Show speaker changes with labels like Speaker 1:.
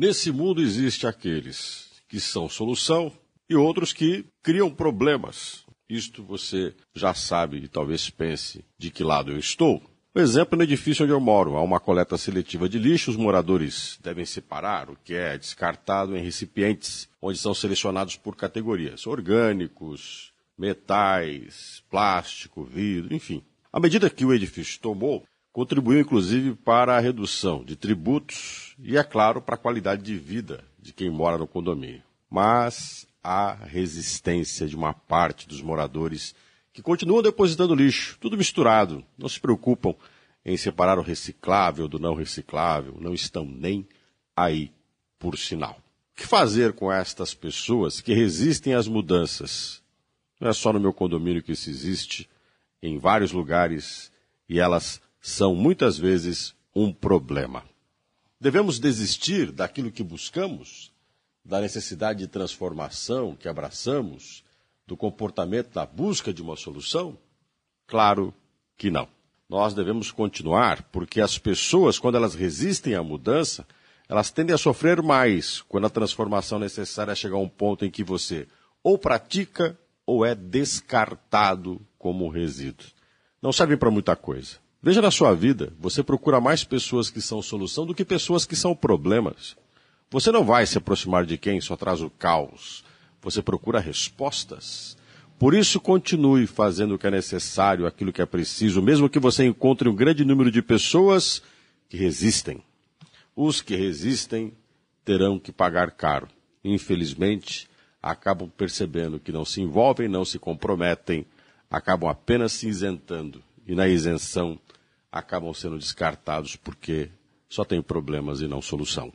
Speaker 1: Nesse mundo existe aqueles que são solução e outros que criam problemas. Isto você já sabe e talvez pense de que lado eu estou. O exemplo no edifício onde eu moro. Há uma coleta seletiva de lixo, os moradores devem separar o que é descartado em recipientes, onde são selecionados por categorias: orgânicos, metais, plástico, vidro, enfim. À medida que o edifício tomou, contribuiu inclusive para a redução de tributos e, é claro, para a qualidade de vida de quem mora no condomínio. Mas há resistência de uma parte dos moradores que continuam depositando lixo, tudo misturado, não se preocupam em separar o reciclável do não reciclável, não estão nem aí, por sinal. O que fazer com estas pessoas que resistem às mudanças? Não é só no meu condomínio que isso existe, em vários lugares, e elas são muitas vezes um problema. Devemos desistir daquilo que buscamos, da necessidade de transformação que abraçamos, do comportamento da busca de uma solução? Claro que não. Nós devemos continuar, porque as pessoas, quando elas resistem à mudança, elas tendem a sofrer mais quando a transformação necessária chega a um ponto em que você ou pratica ou é descartado como resíduo. Não servem para muita coisa. Veja na sua vida, você procura mais pessoas que são solução do que pessoas que são problemas. Você não vai se aproximar de quem só traz o caos. Você procura respostas. Por isso, continue fazendo o que é necessário, aquilo que é preciso, mesmo que você encontre um grande número de pessoas que resistem. Os que resistem terão que pagar caro. Infelizmente, acabam percebendo que não se envolvem, não se comprometem, acabam apenas se isentando. E na isenção, acabam sendo descartados porque só tem problemas e não solução.